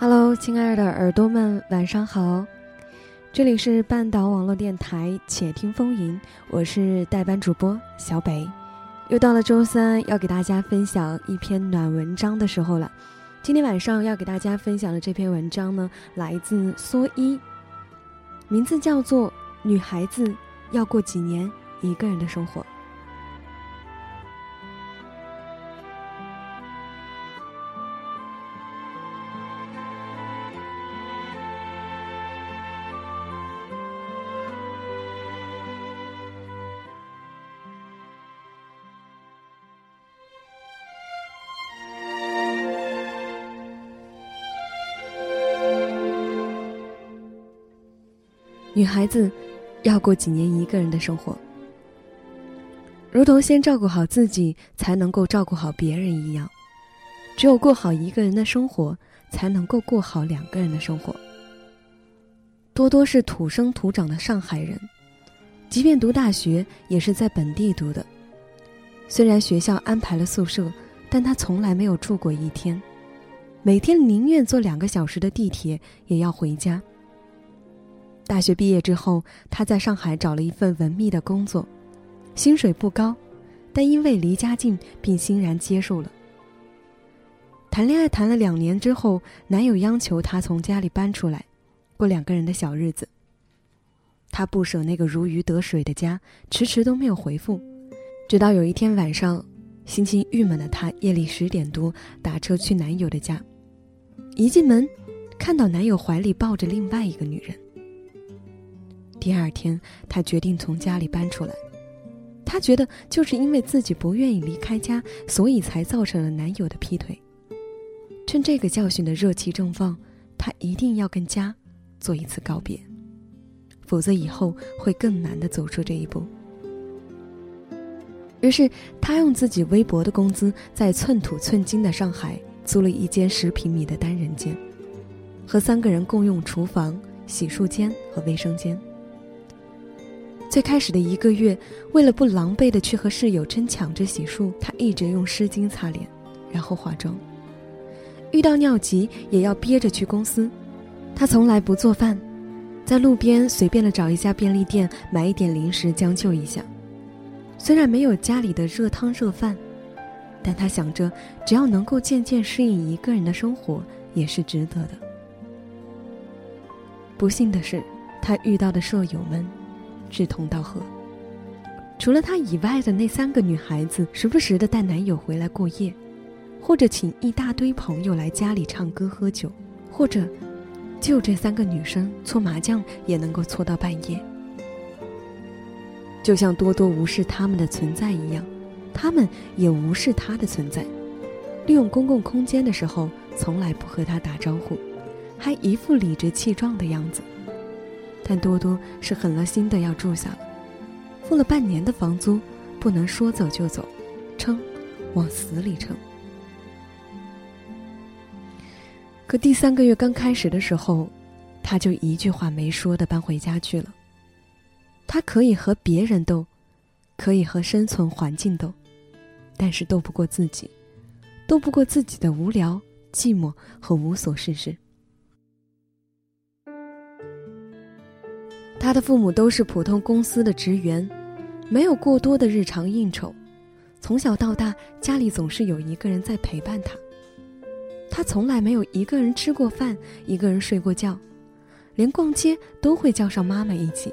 Hello，亲爱的耳朵们，晚上好！这里是半岛网络电台《且听风吟》，我是代班主播小北。又到了周三，要给大家分享一篇暖文章的时候了。今天晚上要给大家分享的这篇文章呢，来自蓑衣，名字叫做《女孩子要过几年一个人的生活》。女孩子要过几年一个人的生活，如同先照顾好自己才能够照顾好别人一样。只有过好一个人的生活，才能够过好两个人的生活。多多是土生土长的上海人，即便读大学也是在本地读的。虽然学校安排了宿舍，但他从来没有住过一天，每天宁愿坐两个小时的地铁也要回家。大学毕业之后，他在上海找了一份文秘的工作，薪水不高，但因为离家近，并欣然接受了。谈恋爱谈了两年之后，男友央求她从家里搬出来，过两个人的小日子。她不舍那个如鱼得水的家，迟迟都没有回复。直到有一天晚上，心情郁闷的她夜里十点多打车去男友的家，一进门，看到男友怀里抱着另外一个女人。第二天，她决定从家里搬出来。她觉得就是因为自己不愿意离开家，所以才造成了男友的劈腿。趁这个教训的热气正旺，她一定要跟家做一次告别，否则以后会更难的走出这一步。于是，她用自己微薄的工资，在寸土寸金的上海租了一间十平米的单人间，和三个人共用厨房、洗漱间和卫生间。最开始的一个月，为了不狼狈的去和室友争抢着洗漱，他一直用湿巾擦脸，然后化妆。遇到尿急也要憋着去公司。他从来不做饭，在路边随便的找一家便利店买一点零食将就一下。虽然没有家里的热汤热饭，但他想着只要能够渐渐适应一个人的生活，也是值得的。不幸的是，他遇到的舍友们。志同道合，除了她以外的那三个女孩子，时不时的带男友回来过夜，或者请一大堆朋友来家里唱歌喝酒，或者就这三个女生搓麻将也能够搓到半夜。就像多多无视他们的存在一样，他们也无视他的存在。利用公共空间的时候，从来不和他打招呼，还一副理直气壮的样子。但多多是狠了心的要住下了，付了半年的房租，不能说走就走，撑，往死里撑。可第三个月刚开始的时候，他就一句话没说的搬回家去了。他可以和别人斗，可以和生存环境斗，但是斗不过自己，斗不过自己的无聊、寂寞和无所事事。他的父母都是普通公司的职员，没有过多的日常应酬。从小到大，家里总是有一个人在陪伴他。他从来没有一个人吃过饭，一个人睡过觉，连逛街都会叫上妈妈一起。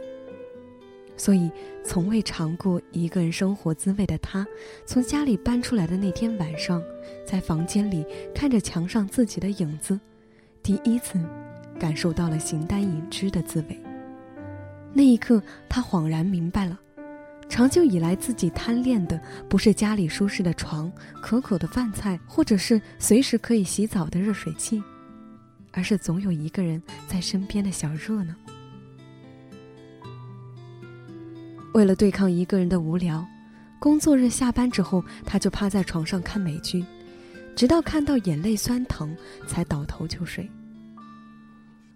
所以，从未尝过一个人生活滋味的他，从家里搬出来的那天晚上，在房间里看着墙上自己的影子，第一次感受到了形单影只的滋味。那一刻，他恍然明白了，长久以来自己贪恋的不是家里舒适的床、可口的饭菜，或者是随时可以洗澡的热水器，而是总有一个人在身边的小热闹。为了对抗一个人的无聊，工作日下班之后，他就趴在床上看美剧，直到看到眼泪酸疼，才倒头就睡。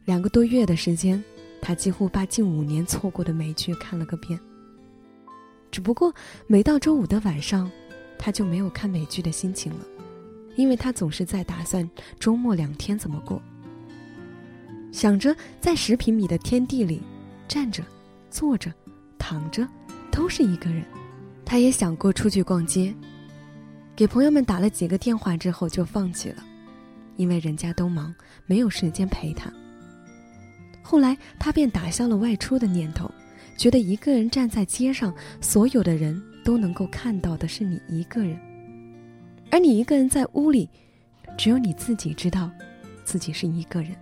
两个多月的时间。他几乎把近五年错过的美剧看了个遍。只不过每到周五的晚上，他就没有看美剧的心情了，因为他总是在打算周末两天怎么过。想着在十平米的天地里，站着、坐着、躺着，都是一个人。他也想过出去逛街，给朋友们打了几个电话之后就放弃了，因为人家都忙，没有时间陪他。后来他便打消了外出的念头，觉得一个人站在街上，所有的人都能够看到的是你一个人，而你一个人在屋里，只有你自己知道，自己是一个人。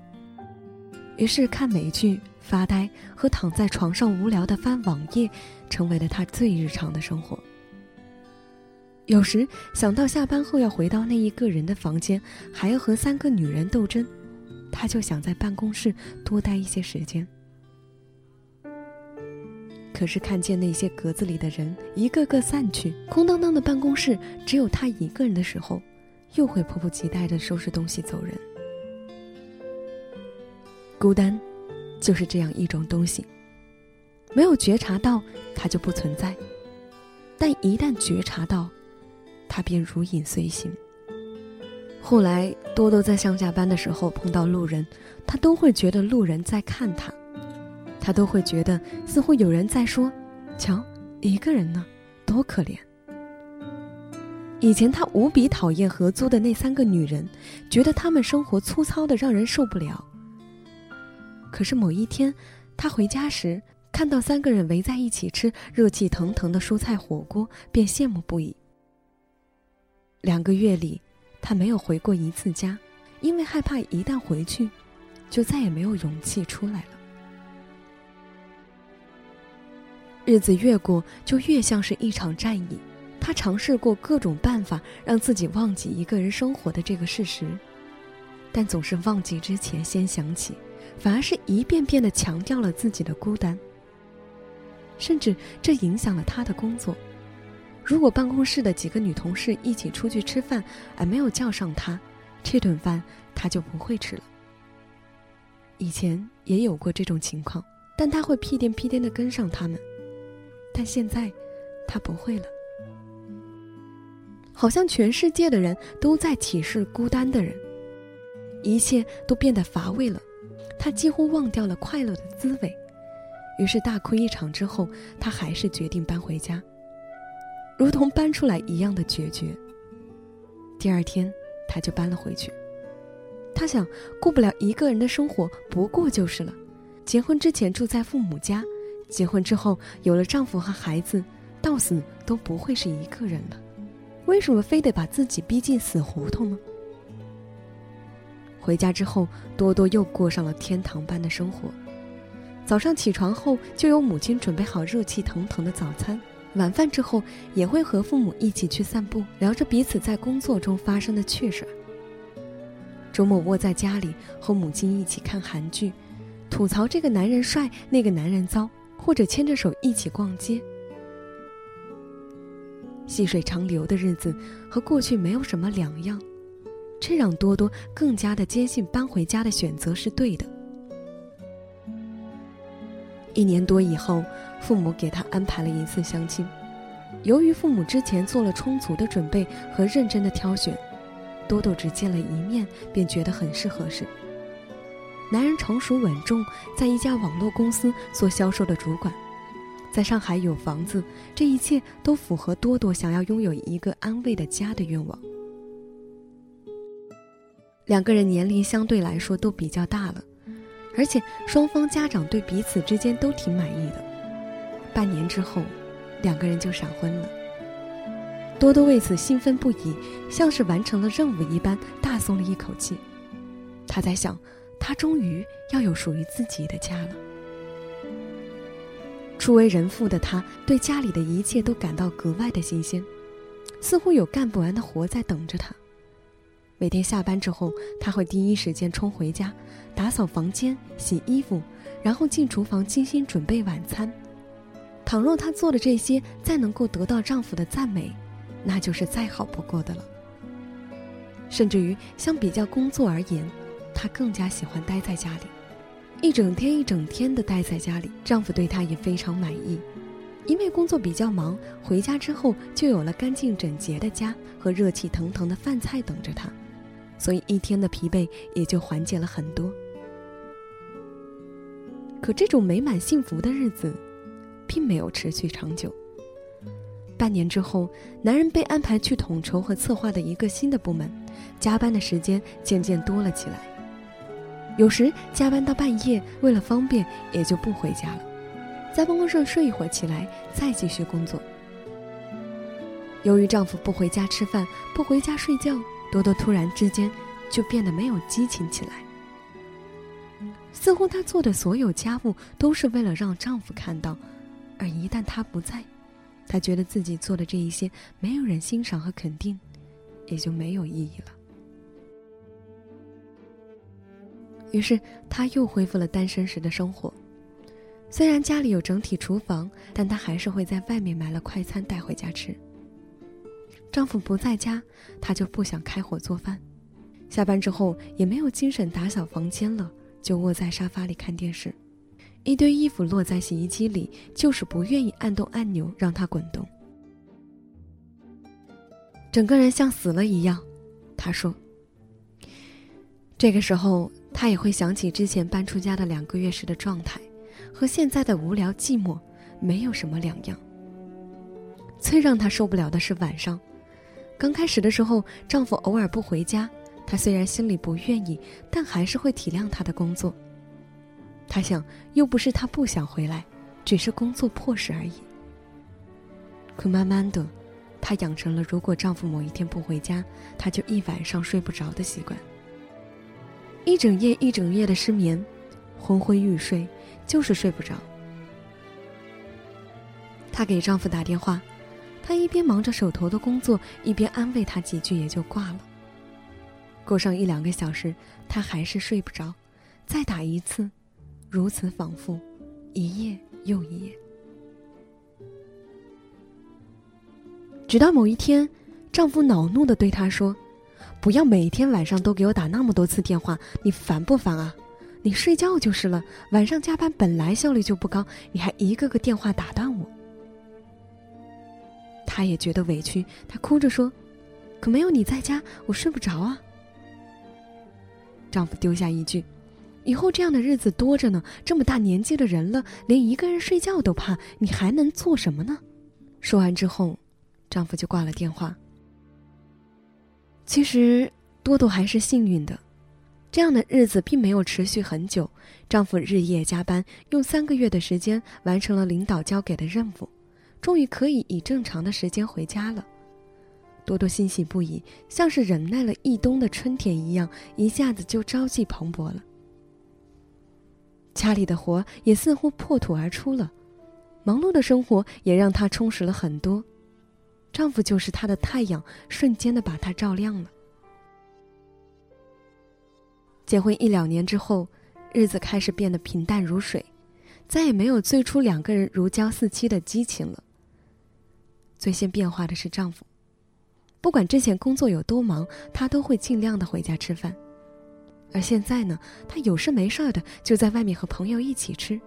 于是，看美剧、发呆和躺在床上无聊的翻网页，成为了他最日常的生活。有时想到下班后要回到那一个人的房间，还要和三个女人斗争，他就想在办公室多待一些时间。可是看见那些格子里的人一个个散去，空荡荡的办公室只有他一个人的时候，又会迫不及待的收拾东西走人。孤单，就是这样一种东西。没有觉察到，它就不存在；但一旦觉察到，它便如影随形。后来，多多在上下班的时候碰到路人，他都会觉得路人在看他，他都会觉得似乎有人在说：“瞧，一个人呢，多可怜。”以前他无比讨厌合租的那三个女人，觉得她们生活粗糙的让人受不了。可是某一天，他回家时看到三个人围在一起吃热气腾腾的蔬菜火锅，便羡慕不已。两个月里，他没有回过一次家，因为害怕一旦回去，就再也没有勇气出来了。日子越过，就越像是一场战役。他尝试过各种办法，让自己忘记一个人生活的这个事实，但总是忘记之前先想起。反而是一遍遍的强调了自己的孤单，甚至这影响了他的工作。如果办公室的几个女同事一起出去吃饭，而没有叫上他，这顿饭他就不会吃了。以前也有过这种情况，但他会屁颠屁颠的跟上他们，但现在他不会了。好像全世界的人都在歧视孤单的人，一切都变得乏味了。他几乎忘掉了快乐的滋味，于是大哭一场之后，他还是决定搬回家，如同搬出来一样的决绝。第二天，他就搬了回去。他想过不了一个人的生活，不过就是了。结婚之前住在父母家，结婚之后有了丈夫和孩子，到死都不会是一个人了。为什么非得把自己逼进死胡同呢？回家之后，多多又过上了天堂般的生活。早上起床后，就有母亲准备好热气腾腾的早餐；晚饭之后，也会和父母一起去散步，聊着彼此在工作中发生的趣事。周末窝在家里和母亲一起看韩剧，吐槽这个男人帅，那个男人糟，或者牵着手一起逛街。细水长流的日子和过去没有什么两样。这让多多更加的坚信搬回家的选择是对的。一年多以后，父母给他安排了一次相亲。由于父母之前做了充足的准备和认真的挑选，多多只见了一面便觉得很是合适。男人成熟稳重，在一家网络公司做销售的主管，在上海有房子，这一切都符合多多想要拥有一个安慰的家的愿望。两个人年龄相对来说都比较大了，而且双方家长对彼此之间都挺满意的。半年之后，两个人就闪婚了。多多为此兴奋不已，像是完成了任务一般，大松了一口气。他在想，他终于要有属于自己的家了。初为人父的他，对家里的一切都感到格外的新鲜，似乎有干不完的活在等着他。每天下班之后，他会第一时间冲回家，打扫房间、洗衣服，然后进厨房精心准备晚餐。倘若她做的这些再能够得到丈夫的赞美，那就是再好不过的了。甚至于相比较工作而言，她更加喜欢待在家里，一整天一整天的待在家里。丈夫对她也非常满意，因为工作比较忙，回家之后就有了干净整洁的家和热气腾腾的饭菜等着她，所以一天的疲惫也就缓解了很多。可这种美满幸福的日子，并没有持续长久。半年之后，男人被安排去统筹和策划的一个新的部门，加班的时间渐渐多了起来。有时加班到半夜，为了方便，也就不回家了，在办公室睡一会儿，起来再继续工作。由于丈夫不回家吃饭，不回家睡觉，多多突然之间就变得没有激情起来，似乎她做的所有家务都是为了让丈夫看到，而一旦他不在。他觉得自己做的这一些没有人欣赏和肯定，也就没有意义了。于是他又恢复了单身时的生活。虽然家里有整体厨房，但他还是会在外面买了快餐带回家吃。丈夫不在家，她就不想开火做饭。下班之后也没有精神打扫房间了，就窝在沙发里看电视。一堆衣服落在洗衣机里，就是不愿意按动按钮让它滚动。整个人像死了一样，他说。这个时候，他也会想起之前搬出家的两个月时的状态，和现在的无聊寂寞没有什么两样。最让他受不了的是晚上，刚开始的时候，丈夫偶尔不回家，她虽然心里不愿意，但还是会体谅他的工作。她想，又不是她不想回来，只是工作迫使而已。可慢慢的，她养成了如果丈夫某一天不回家，她就一晚上睡不着的习惯。一整夜一整夜的失眠，昏昏欲睡，就是睡不着。她给丈夫打电话，他一边忙着手头的工作，一边安慰他几句，也就挂了。过上一两个小时，他还是睡不着，再打一次。如此反复，一夜又一夜，直到某一天，丈夫恼怒的对她说：“不要每天晚上都给我打那么多次电话，你烦不烦啊？你睡觉就是了，晚上加班本来效率就不高，你还一个个电话打断我。”她也觉得委屈，她哭着说：“可没有你在家，我睡不着啊。”丈夫丢下一句。以后这样的日子多着呢，这么大年纪的人了，连一个人睡觉都怕，你还能做什么呢？说完之后，丈夫就挂了电话。其实多多还是幸运的，这样的日子并没有持续很久。丈夫日夜加班，用三个月的时间完成了领导交给的任务，终于可以以正常的时间回家了。多多欣喜不已，像是忍耐了一冬的春天一样，一下子就朝气蓬勃了。家里的活也似乎破土而出了，忙碌的生活也让她充实了很多。丈夫就是她的太阳，瞬间的把她照亮了。结婚一两年之后，日子开始变得平淡如水，再也没有最初两个人如胶似漆的激情了。最先变化的是丈夫，不管之前工作有多忙，他都会尽量的回家吃饭。而现在呢，他有事没事的就在外面和朋友一起吃，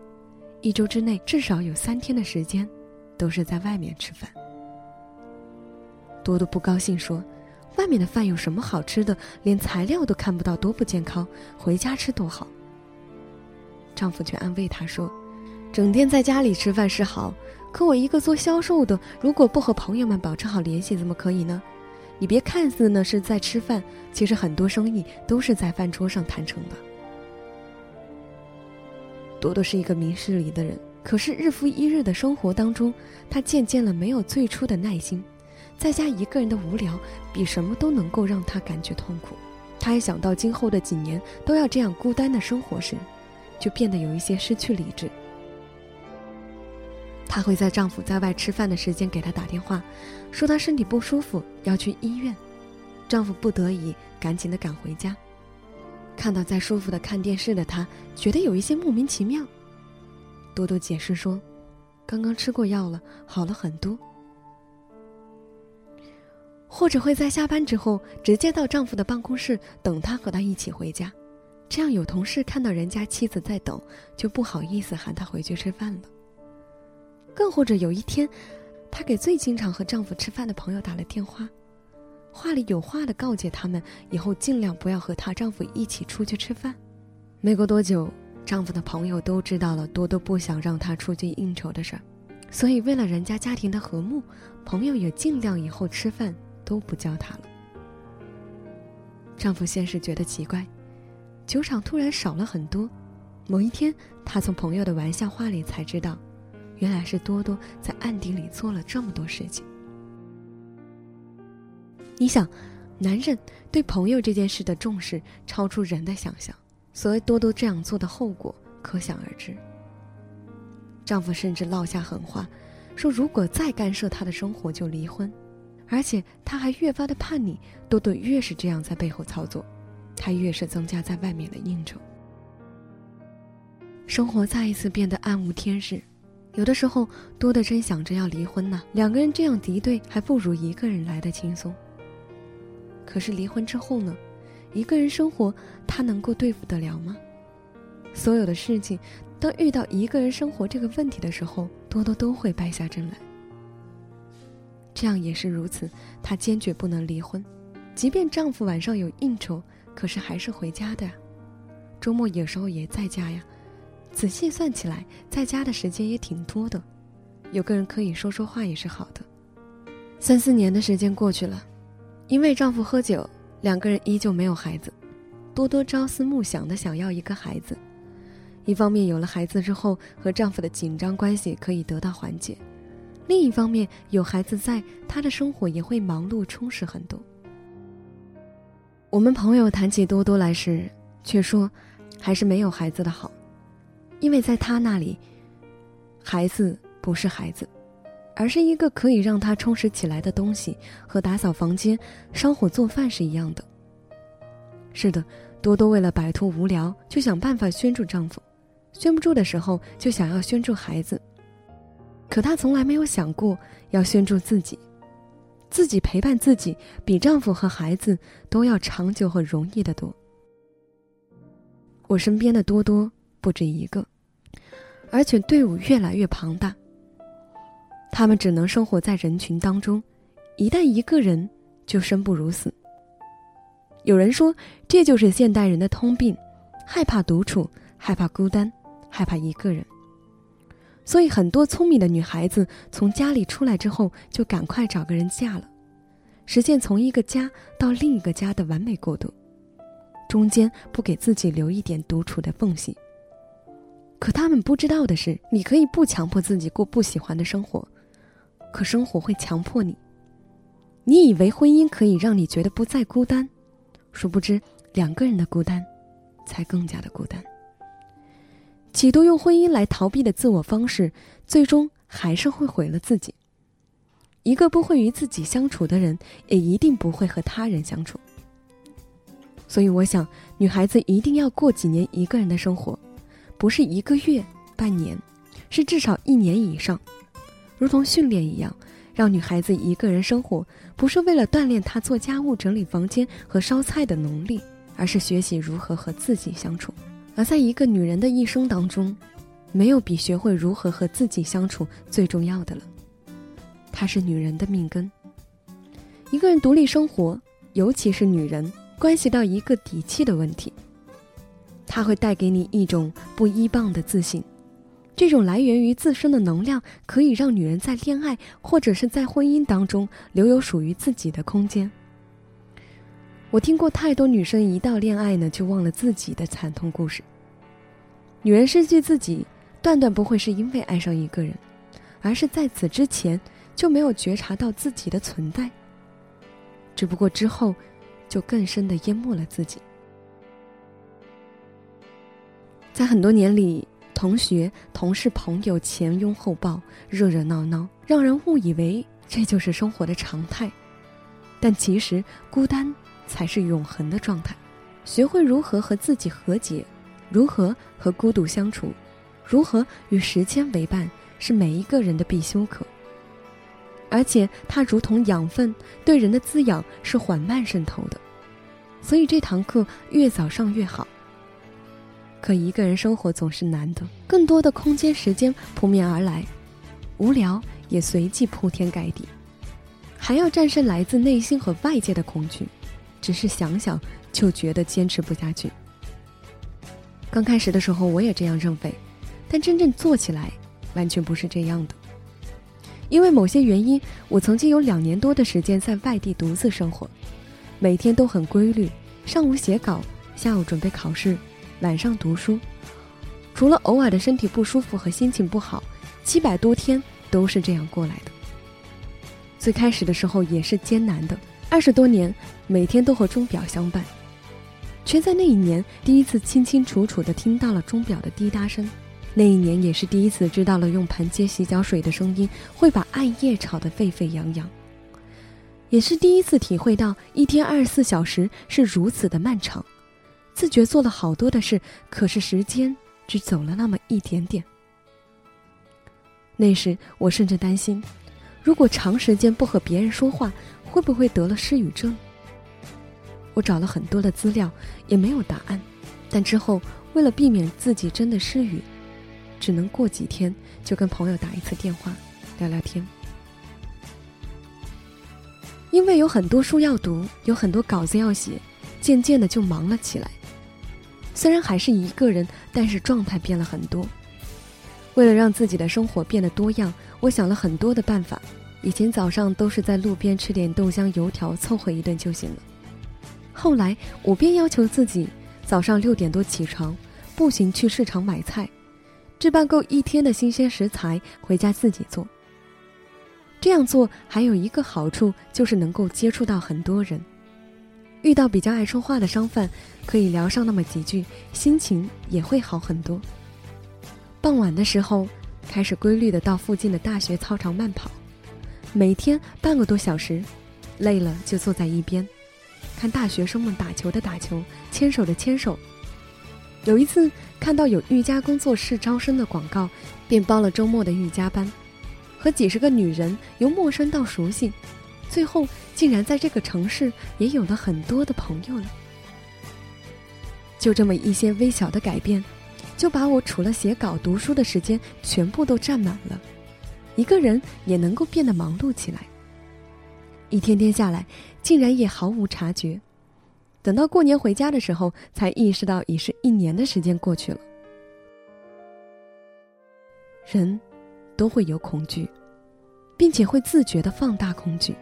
一周之内至少有三天的时间，都是在外面吃饭。多多不高兴说：“外面的饭有什么好吃的？连材料都看不到，多不健康。回家吃多好。”丈夫却安慰她说：“整天在家里吃饭是好，可我一个做销售的，如果不和朋友们保持好联系，怎么可以呢？”你别看似呢是在吃饭，其实很多生意都是在饭桌上谈成的。多多是一个明事理的人，可是日复一日的生活当中，他渐渐了没有最初的耐心，在家一个人的无聊，比什么都能够让他感觉痛苦。他一想到今后的几年都要这样孤单的生活时，就变得有一些失去理智。她会在丈夫在外吃饭的时间给她打电话，说她身体不舒服要去医院，丈夫不得已赶紧的赶回家。看到在舒服的看电视的她，觉得有一些莫名其妙。多多解释说，刚刚吃过药了，好了很多。或者会在下班之后直接到丈夫的办公室等他和他一起回家，这样有同事看到人家妻子在等，就不好意思喊他回去吃饭了。更或者有一天，她给最经常和丈夫吃饭的朋友打了电话，话里有话的告诫他们以后尽量不要和她丈夫一起出去吃饭。没过多久，丈夫的朋友都知道了多多不想让她出去应酬的事儿，所以为了人家家庭的和睦，朋友也尽量以后吃饭都不叫她了。丈夫先是觉得奇怪，酒场突然少了很多。某一天，他从朋友的玩笑话里才知道，原来是多多在暗地里做了这么多事情。你想，男人对朋友这件事的重视超出人的想象，所以多多这样做的后果可想而知。丈夫甚至落下狠话，说如果再干涉他的生活就离婚，而且他还越发的叛逆。多多越是这样在背后操作，他越是增加在外面的应酬。生活再一次变得暗无天日，有的时候多的真想着要离婚呢。两个人这样敌对，还不如一个人来的轻松。可是离婚之后呢？一个人生活，他能够对付得了吗？所有的事情，当遇到一个人生活这个问题的时候，多多都会败下阵来。这样也是如此，她坚决不能离婚，即便丈夫晚上有应酬，可是还是回家的。周末有时候也在家呀。仔细算起来，在家的时间也挺多的，有个人可以说说话也是好的。三四年的时间过去了，因为丈夫喝酒，两个人依旧没有孩子。多多朝思暮想的想要一个孩子，一方面有了孩子之后和丈夫的紧张关系可以得到缓解，另一方面有孩子在，她的生活也会忙碌充实很多。我们朋友谈起多多来时，却说，还是没有孩子的好。因为在他那里，孩子不是孩子，而是一个可以让他充实起来的东西，和打扫房间、烧火做饭是一样的。是的，多多为了摆脱无聊，就想办法拴住丈夫；拴不住的时候，就想要拴住孩子。可她从来没有想过要拴住自己，自己陪伴自己，比丈夫和孩子都要长久和容易的多。我身边的多多。不止一个，而且队伍越来越庞大。他们只能生活在人群当中，一旦一个人，就生不如死。有人说，这就是现代人的通病：害怕独处，害怕孤单，害怕一个人。所以，很多聪明的女孩子从家里出来之后，就赶快找个人嫁了，实现从一个家到另一个家的完美过渡，中间不给自己留一点独处的缝隙。可他们不知道的是，你可以不强迫自己过不喜欢的生活，可生活会强迫你。你以为婚姻可以让你觉得不再孤单，殊不知两个人的孤单，才更加的孤单。企图用婚姻来逃避的自我方式，最终还是会毁了自己。一个不会与自己相处的人，也一定不会和他人相处。所以，我想，女孩子一定要过几年一个人的生活。不是一个月、半年，是至少一年以上，如同训练一样，让女孩子一个人生活，不是为了锻炼她做家务、整理房间和烧菜的能力，而是学习如何和自己相处。而在一个女人的一生当中，没有比学会如何和自己相处最重要的了。它是女人的命根。一个人独立生活，尤其是女人，关系到一个底气的问题。它会带给你一种不依傍的自信，这种来源于自身的能量，可以让女人在恋爱或者是在婚姻当中留有属于自己的空间。我听过太多女生一到恋爱呢就忘了自己的惨痛故事。女人失去自己，断断不会是因为爱上一个人，而是在此之前就没有觉察到自己的存在，只不过之后，就更深的淹没了自己。在很多年里，同学、同事、朋友前拥后抱，热热闹闹，让人误以为这就是生活的常态。但其实，孤单才是永恒的状态。学会如何和自己和解，如何和孤独相处，如何与时间为伴，是每一个人的必修课。而且，它如同养分，对人的滋养是缓慢渗透的。所以，这堂课越早上越好。可一个人生活总是难的，更多的空间时间扑面而来，无聊也随即铺天盖地，还要战胜来自内心和外界的恐惧，只是想想就觉得坚持不下去。刚开始的时候我也这样认为，但真正做起来完全不是这样的。因为某些原因，我曾经有两年多的时间在外地独自生活，每天都很规律，上午写稿，下午准备考试，晚上读书。除了偶尔的身体不舒服和心情不好，七百多天都是这样过来的。最开始的时候也是艰难的，二十多年每天都和钟表相伴，却在那一年第一次清清楚楚的听到了钟表的滴答声。那一年也是第一次知道了用盆接洗脚水的声音会把暗夜吵得沸沸扬扬，也是第一次体会到一天二十四小时是如此的漫长，自觉做了好多的事，可是时间。只走了那么一点点。那时我甚至担心，如果长时间不和别人说话，会不会得了失语症？我找了很多的资料，也没有答案。但之后为了避免自己真的失语，只能过几天就跟朋友打一次电话，聊聊天。因为有很多书要读，有很多稿子要写，渐渐的就忙了起来。虽然还是一个人，但是状态变了很多。为了让自己的生活变得多样，我想了很多的办法。以前早上都是在路边吃点豆浆油条凑合一顿就行了。后来我便要求自己早上六点多起床，步行去市场买菜，置办够一天的新鲜食材回家自己做。这样做还有一个好处，就是能够接触到很多人。遇到比较爱说话的商贩，可以聊上那么几句，心情也会好很多。傍晚的时候，开始规律的到附近的大学操场慢跑，每天半个多小时，累了就坐在一边，看大学生们打球的打球，牵手的牵手。有一次看到有瑜伽工作室招生的广告，便报了周末的瑜伽班，和几十个女人由陌生到熟悉。最后，竟然在这个城市也有了很多的朋友了。就这么一些微小的改变，就把我除了写稿、读书的时间全部都占满了。一个人也能够变得忙碌起来。一天天下来，竟然也毫无察觉。等到过年回家的时候，才意识到已是一年的时间过去了。人，都会有恐惧，并且会自觉的放大恐惧。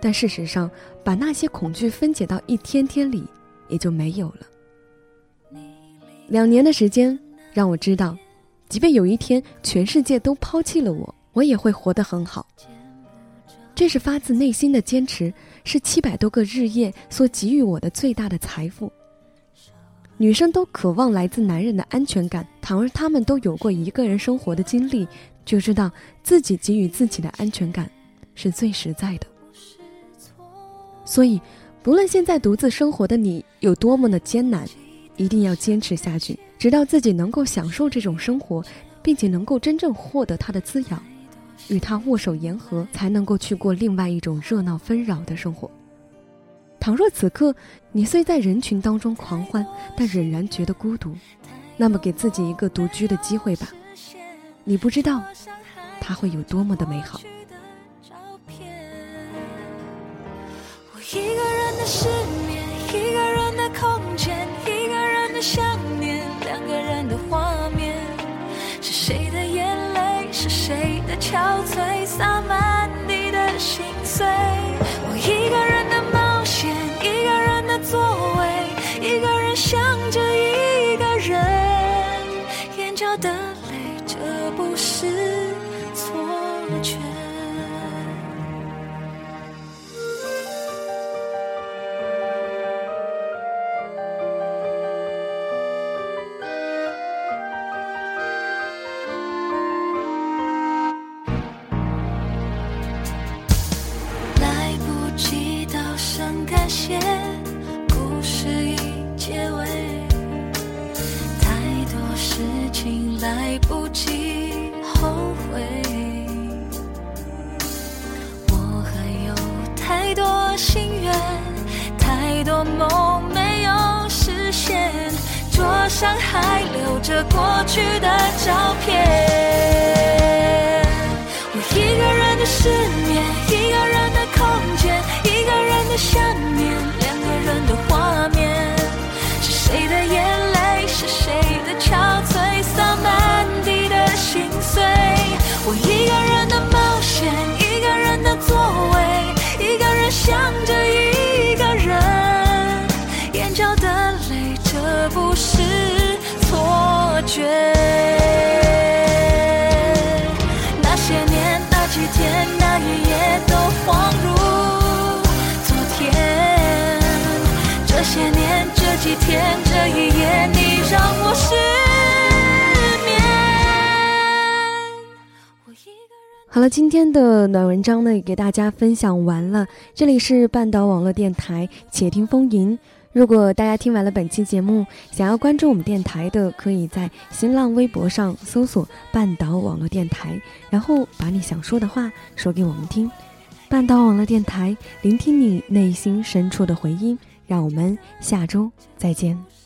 但事实上，把那些恐惧分解到一天天里，也就没有了。两年的时间让我知道，即便有一天全世界都抛弃了我，我也会活得很好。这是发自内心的坚持，是七百多个日夜所给予我的最大的财富。女生都渴望来自男人的安全感，倘若她们都有过一个人生活的经历，就知道自己给予自己的安全感是最实在的。所以，不论现在独自生活的你有多么的艰难，一定要坚持下去，直到自己能够享受这种生活，并且能够真正获得它的滋养，与它握手言和，才能够去过另外一种热闹纷扰的生活。倘若此刻你虽在人群当中狂欢，但仍然觉得孤独，那么给自己一个独居的机会吧。你不知道，它会有多么的美好。一个人的失眠，一个人的空间，一个人的想念，两个人的画面。是谁的眼泪？是谁的憔悴？来不及后悔，我还有太多心愿，太多梦没有实现，桌上还留着过去的照片。我一个人的失眠，一个人的空间，一个人的想念，两个人的画面。是谁的眼泪，是谁的憔，满地的心碎。我一个人的冒险，一个人的座位，一个人想着一个人，眼角的泪，这不是错觉。好了，今天的暖文章呢，也给大家分享完了。这里是半岛网络电台，且听风吟。如果大家听完了本期节目，想要关注我们电台的，可以在新浪微博上搜索“半岛网络电台”，然后把你想说的话说给我们听。半岛网络电台，聆听你内心深处的回音。让我们下周再见。